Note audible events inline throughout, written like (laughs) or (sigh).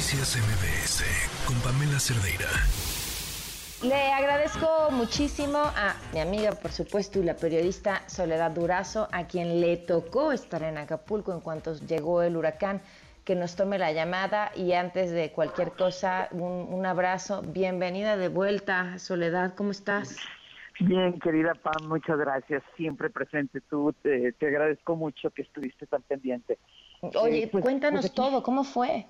Noticias MBS con Pamela Cerdeira. Le agradezco muchísimo a mi amiga, por supuesto, y la periodista Soledad Durazo, a quien le tocó estar en Acapulco en cuanto llegó el huracán, que nos tome la llamada y antes de cualquier cosa, un, abrazo. Bienvenida de vuelta, Soledad, ¿cómo estás? Bien, querida Pam, muchas gracias. Siempre presente tú. Te, agradezco mucho que estuviste tan pendiente. Oye, eh, pues, cuéntanos pues todo, ¿cómo fue?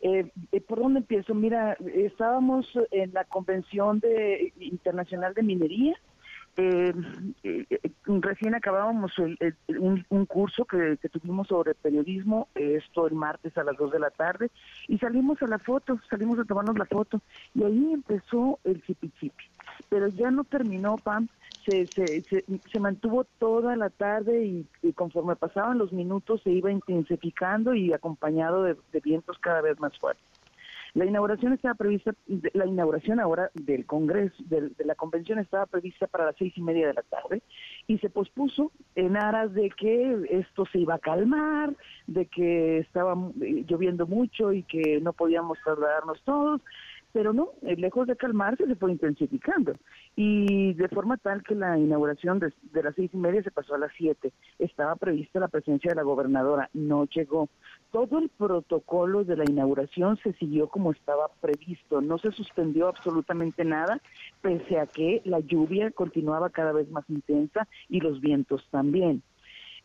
Eh, eh, ¿Por dónde empiezo? Mira, estábamos en la Convención de, Internacional de Minería. Eh, recién acabábamos un, curso que, tuvimos sobre periodismo, esto el martes a las 2 de la tarde, y salimos a la foto, salimos a tomarnos la foto, y ahí empezó el chipi Pero ya no terminó, Pam, se, se, se, mantuvo toda la tarde y, conforme pasaban los minutos se iba intensificando y acompañado de, vientos cada vez más fuertes. La inauguración estaba prevista, la inauguración ahora del Congreso, de, la convención estaba prevista para las seis y media de la tarde y se pospuso en aras de que esto se iba a calmar, de que estaba eh, lloviendo mucho y que no podíamos trasladarnos todos pero no, eh, lejos de calmarse se fue intensificando y de forma tal que la inauguración de, las seis y media se pasó a las siete. Estaba prevista la presencia de la gobernadora, no llegó. Todo el protocolo de la inauguración se siguió como estaba previsto, no se suspendió absolutamente nada, pese a que la lluvia continuaba cada vez más intensa y los vientos también.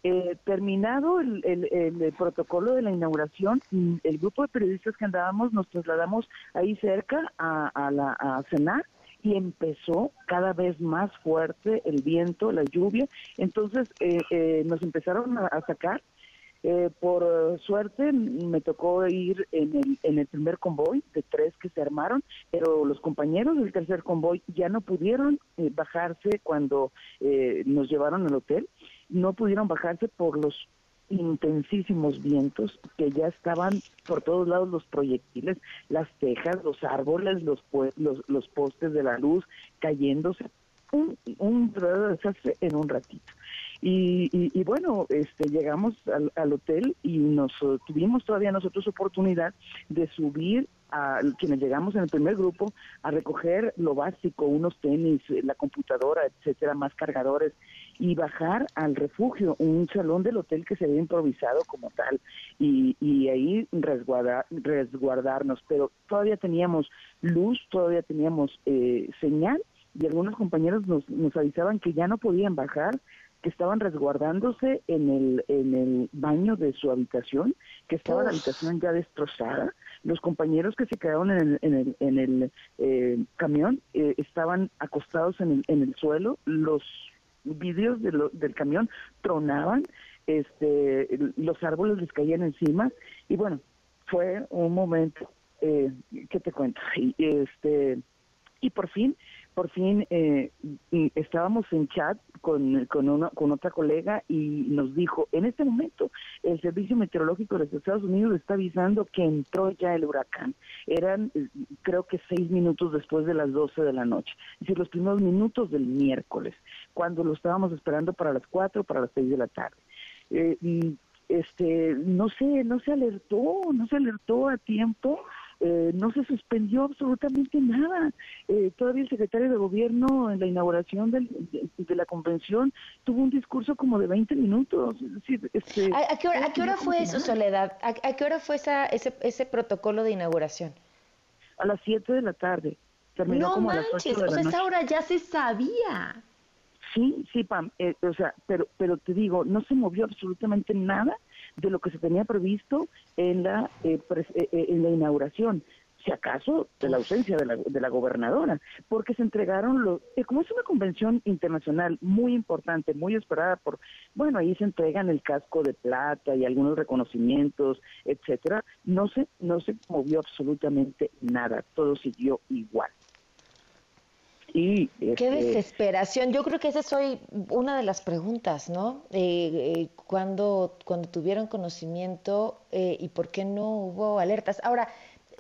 Eh, terminado el, protocolo de la inauguración, mm, el grupo de periodistas que andábamos nos trasladamos ahí cerca a, la, cenar y empezó cada vez más fuerte el viento, la lluvia. Entonces eh, eh, nos empezaron a, sacar. por suerte me tocó ir en el, en el primer convoy de tres que se armaron, pero los compañeros del tercer convoy ya no pudieron bajarse cuando nos llevaron al hotel no pudieron bajarse por los intensísimos vientos que ya estaban por todos lados los proyectiles, las tejas, los árboles, los, los, los postes de la luz cayéndose, un, un desastre en un ratito. Y, y, bueno, este, llegamos al, al, hotel y nos tuvimos todavía nosotros oportunidad de subir a quienes llegamos en el primer grupo a recoger lo básico, unos tenis, la computadora, etcétera, más cargadores y bajar al refugio, un salón del hotel que se había improvisado como tal, y, y ahí resguardar, resguardarnos. Pero todavía teníamos luz, todavía teníamos eh, señal, y algunos compañeros nos, nos avisaban que ya no podían bajar, que estaban resguardándose en el, en el baño de su habitación, que estaba la habitación ya destrozada. Los compañeros que se quedaron en el, en el, en el eh, camión eh, estaban acostados en el, en el suelo. Los vidrios del camión tronaban, este, los árboles les caían encima y bueno, fue un momento eh, que te cuento este y por fin por fin eh, estábamos en chat con, con, una, con otra colega y nos dijo, en este momento el Servicio Meteorológico de los Estados Unidos está avisando que entró ya el huracán. Eran eh, creo que seis minutos después de las doce de la noche, es decir, los primeros minutos del miércoles, cuando lo estábamos esperando para las cuatro, para las seis de la tarde. Eh, este, no sé, no se alertó, no se alertó a tiempo eh, no se suspendió absolutamente nada. Eh, todavía el secretario de gobierno en la inauguración de, la convención tuvo un discurso como de 20 minutos. Este, ¿A, qué hora, fue eso, Soledad? ¿A, qué hora fue esa, ese, ese protocolo de inauguración? A las 7 de la tarde. Terminó no como manches, a las 8 de o sea, esa hora ya se sabía. Sí, sí, Pam, eh, o sea, pero, pero te digo, no se movió absolutamente nada de lo que se tenía previsto en la, eh, eh, en la inauguración si acaso de la ausencia de la, de la gobernadora, porque se entregaron los, como es una convención internacional muy importante, muy esperada por, bueno, ahí se entregan el casco de plata y algunos reconocimientos, etcétera, no se, no se movió absolutamente nada, todo siguió igual. Qué este, desesperación. Yo creo que esa es hoy una de las preguntas, ¿no? Eh, eh, cuando, cuando tuvieron conocimiento eh, y por qué no hubo alertas. Ahora,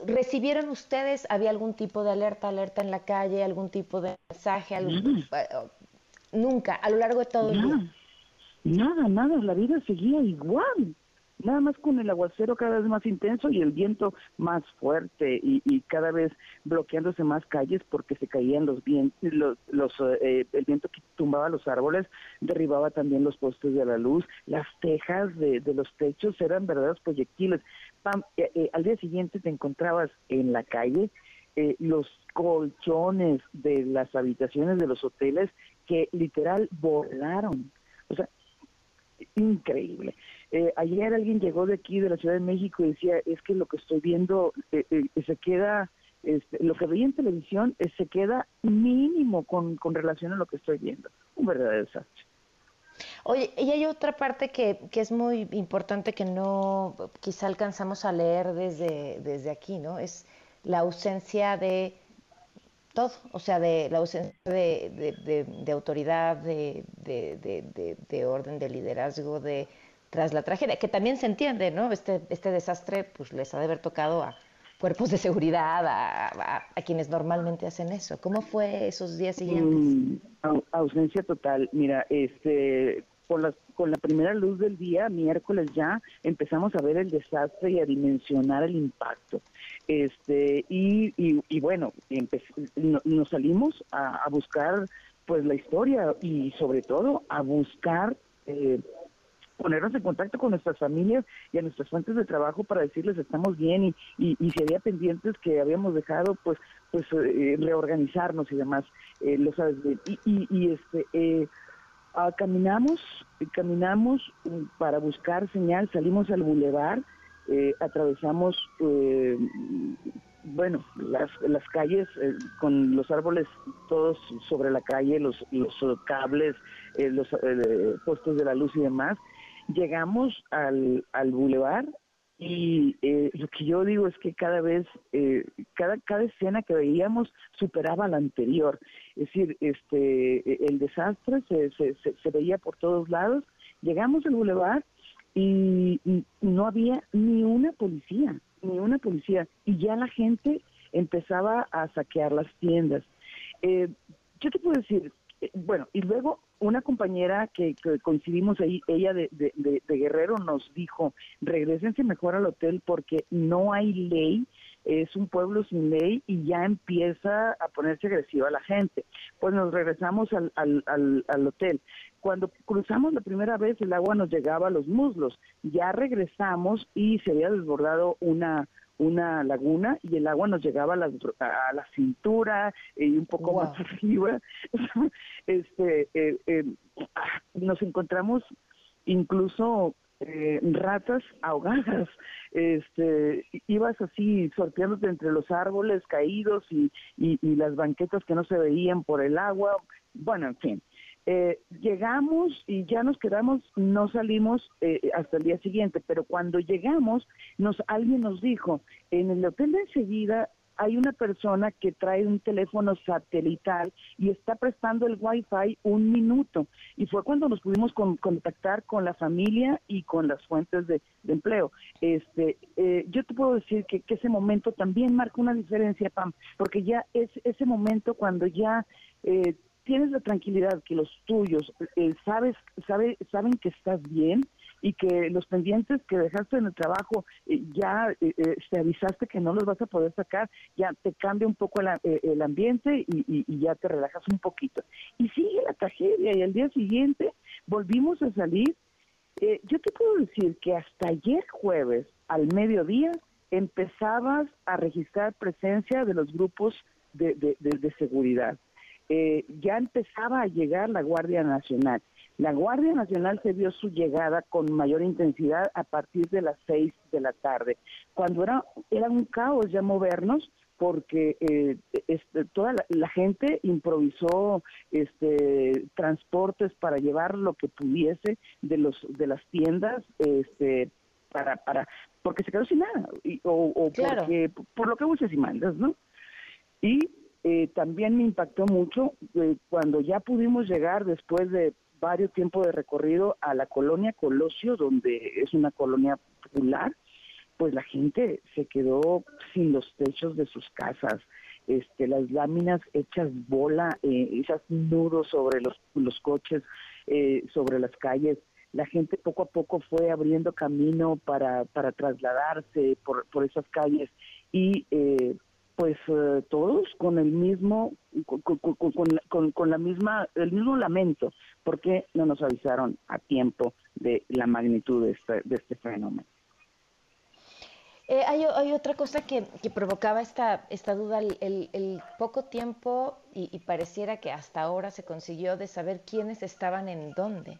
¿recibieron ustedes, había algún tipo de alerta, alerta en la calle, algún tipo de mensaje? Nunca, a lo largo de todo el día. Nada, nada, la vida seguía igual nada más con el aguacero cada vez más intenso y el viento más fuerte y, cada vez bloqueándose más calles porque se caían los vientos, los, eh, el viento que tumbaba los árboles derribaba también los postes de la luz, las tejas de, los techos eran verdaderos proyectiles. Eh, eh, al día siguiente te encontrabas en la calle los colchones de las habitaciones de los hoteles que literal volaron. O sea, increíble. Eh, ayer alguien llegó de aquí, de la Ciudad de México, y decía, es que lo que estoy viendo eh, eh, se queda, este, lo que veía en televisión se queda mínimo con, con relación a lo que estoy viendo. Un verdadero desastre. Oye, y hay otra parte que, que, es muy importante que no quizá alcanzamos a leer desde, desde aquí, ¿no? Es la ausencia de todo, o sea, de la ausencia de, de, autoridad, de, de, orden, de liderazgo, de tras la tragedia, que también se entiende, ¿no? Este, este desastre pues les ha de haber tocado a cuerpos de seguridad, a, a, quienes normalmente hacen eso. ¿Cómo fue esos días siguientes? Mm, ausencia total. Mira, este, con la, con la primera luz del día, miércoles ya, empezamos a ver el desastre y a dimensionar el impacto este y, y, bueno nos salimos a, buscar pues la historia y sobre todo a buscar eh, ponernos en contacto con nuestras familias y a nuestras fuentes de trabajo para decirles estamos bien y, y, si había pendientes que habíamos dejado pues pues eh, reorganizarnos y demás eh, lo sabes bien y, y, este eh, ah, caminamos caminamos para buscar señal salimos al bulevar eh, atravesamos, eh, bueno, las, las calles eh, con los árboles todos sobre la calle, los, los cables, los postes de la luz y demás. Llegamos al, al bulevar y lo que yo digo es que cada vez, cada, cada escena que veíamos superaba la anterior. Es decir, este, el desastre se, se, se veía por todos lados. Llegamos al bulevar y, no había ni una policía, ni una policía, y ya la gente empezaba a saquear las tiendas. Eh, yo te puedo decir, eh, bueno, y luego una compañera que, coincidimos ahí, ella de, de, Guerrero, nos dijo, regresense mejor al hotel porque no hay ley, es un pueblo sin ley y ya empieza a ponerse agresiva la gente. Pues nos regresamos al, al, al, al hotel. Cuando cruzamos la primera vez el agua nos llegaba a los muslos, ya regresamos y se había desbordado una una laguna y el agua nos llegaba a la, a la cintura y un poco más (laughs) arriba. este, eh, eh, nos encontramos incluso eh, ratas ahogadas. Este, ibas así sorteándote entre los árboles caídos y, y, y las banquetas que no se veían por el agua. Bueno, en fin. Eh, llegamos y ya nos quedamos, no salimos eh, hasta el día siguiente, pero cuando llegamos, nos alguien nos dijo, en el hotel de enseguida hay una persona que trae un teléfono satelital y está prestando el wifi un minuto. Y fue cuando nos pudimos contactar con la familia y con las fuentes de, empleo. Este, eh, yo te puedo decir que, que, ese momento también marca una diferencia, Pam, porque ya es ese momento cuando ya eh, tienes la tranquilidad que los tuyos eh, sabes sabe, saben que estás bien y que los pendientes que dejaste en el trabajo eh, ya eh, te avisaste que no los vas a poder sacar, ya te cambia un poco el ambiente y, ya te relajas un poquito. Y sigue la tragedia y al día siguiente volvimos a salir. yo te puedo decir que hasta ayer jueves al mediodía empezabas a registrar presencia de los grupos de, de seguridad eh, ya empezaba a llegar la Guardia Nacional. La Guardia Nacional se vio su llegada con mayor intensidad a partir de las seis de la tarde, cuando era, era un caos ya movernos porque eh, este, toda la, gente improvisó este, transportes para llevar lo que pudiese de los de las tiendas este, para para porque se quedó sin nada o, o porque por lo que uses y mandas no y eh, también me impactó mucho eh, cuando ya pudimos llegar después de varios tiempos de recorrido a la colonia Colosio, donde es una colonia popular, pues la gente se quedó sin los techos de sus casas, este, las láminas hechas bola, eh, esos nudos sobre los, los coches, sobre las calles, la gente poco a poco fue abriendo camino para, para trasladarse por, por esas calles y pues eh, todos con el mismo con, con, con, la misma el mismo lamento porque no nos avisaron a tiempo de la magnitud de este, de este fenómeno. Eh, hay, hay, otra cosa que, que, provocaba esta, esta duda, el, el, poco tiempo y, y, pareciera que hasta ahora se consiguió de saber quiénes estaban en dónde.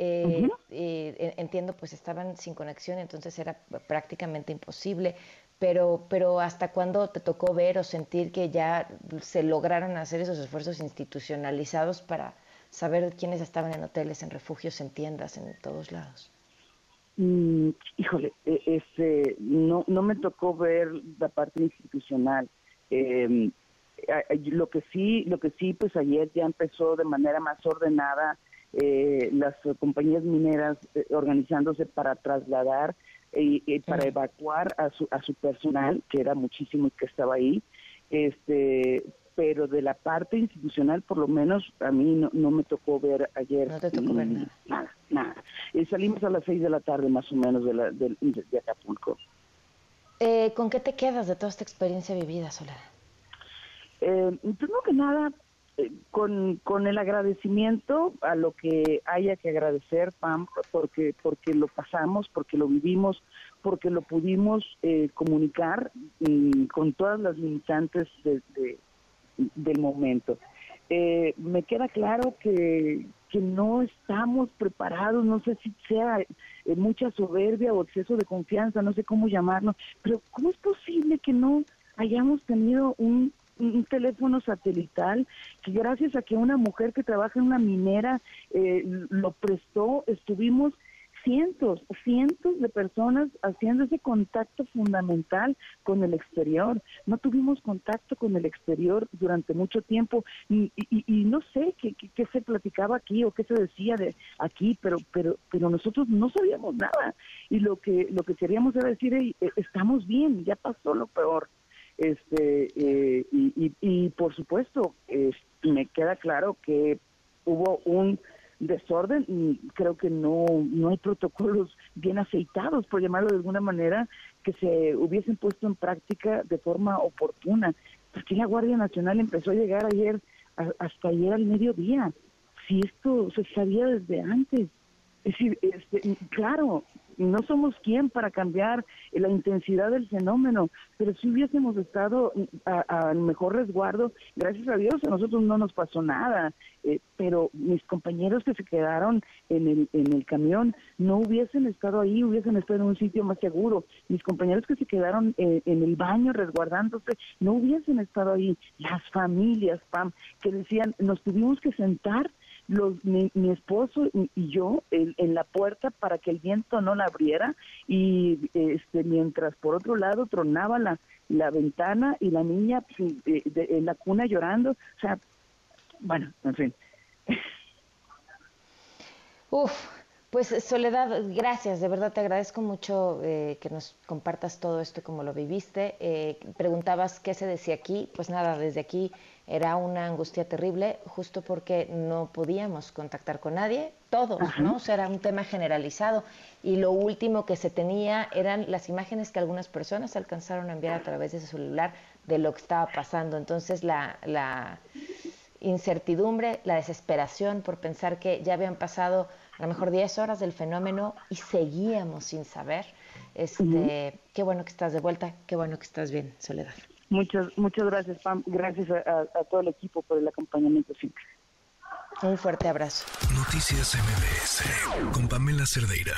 Eh, eh, entiendo, pues estaban sin conexión, entonces era prácticamente imposible, pero, pero ¿hasta cuándo te tocó ver o sentir que ya se lograron hacer esos esfuerzos institucionalizados para saber quiénes estaban en hoteles, en refugios, en tiendas, en todos lados? Mm, híjole, e, este, no, no me tocó ver la parte institucional. Eh, lo que sí, lo que sí, pues ayer ya empezó de manera más ordenada eh, las compañías mineras eh, organizándose para trasladar y para evacuar a su a su personal, que era muchísimo que estaba ahí. Este, pero de la parte institucional, por lo menos a mí no, no me tocó ver ayer. No te tocó ver nada. Nada, nada. Eh, salimos a las seis de la tarde más o menos de, la, de, de Acapulco. Eh, ¿Con qué te quedas de toda esta experiencia vivida, Soledad? Eh, primero que nada, con, con el agradecimiento a lo que haya que agradecer, Pam, porque, porque lo pasamos, porque lo vivimos, porque lo pudimos eh, comunicar con todas las limitantes de del momento. Eh, me queda claro que, que no estamos preparados, no sé si sea eh, mucha soberbia o exceso de confianza, no sé cómo llamarlo, pero ¿cómo es posible que no hayamos tenido un, un teléfono satelital que gracias a que una mujer que trabaja en una minera eh, lo prestó, estuvimos cientos, cientos de personas haciendo ese contacto fundamental con el exterior. No tuvimos contacto con el exterior durante mucho tiempo y, no sé qué, qué, se platicaba aquí o qué se decía de aquí, pero pero pero nosotros no sabíamos nada y lo que lo que queríamos era decir eh, estamos bien, ya pasó lo peor. Este eh, y, y, por supuesto me queda claro que hubo un desorden y creo que no, no hay protocolos bien aceitados, por llamarlo de alguna manera, que se hubiesen puesto en práctica de forma oportuna. Porque la Guardia Nacional empezó a llegar ayer, hasta ayer al mediodía. Si esto se sabía desde antes. Es decir, este, claro, no somos quien para cambiar la intensidad del fenómeno, pero si hubiésemos estado a, mejor resguardo, gracias a Dios a nosotros no nos pasó nada, eh, pero mis compañeros que se quedaron en el, en el camión no hubiesen estado ahí, hubiesen estado en un sitio más seguro, mis compañeros que se quedaron eh, en el baño resguardándose no hubiesen estado ahí, las familias, Pam, que decían, nos tuvimos que sentar los, mi, esposo y, yo en, la puerta para que el viento no la abriera y este mientras por otro lado tronaba la, la ventana y la niña pues, en la cuna llorando, o sea, bueno, en fin. Uf, pues Soledad, gracias, de verdad te agradezco mucho eh, que nos compartas todo esto como lo viviste. Eh, preguntabas qué se decía aquí, pues nada, desde aquí era una angustia terrible, justo porque no podíamos contactar con nadie, todos, ¿no? O sea, era un tema generalizado. Y lo último que se tenía eran las imágenes que algunas personas alcanzaron a enviar a través de su celular de lo que estaba pasando. Entonces, la, la incertidumbre, la desesperación por pensar que ya habían pasado a lo mejor 10 horas del fenómeno y seguíamos sin saber. Este, Qué bueno que estás de vuelta, qué bueno que estás bien, Soledad. Muchas, muchas gracias, Pam. Gracias a, a todo el equipo por el acompañamiento siempre. Un fuerte abrazo. Noticias MBS con Pamela Cerdeira.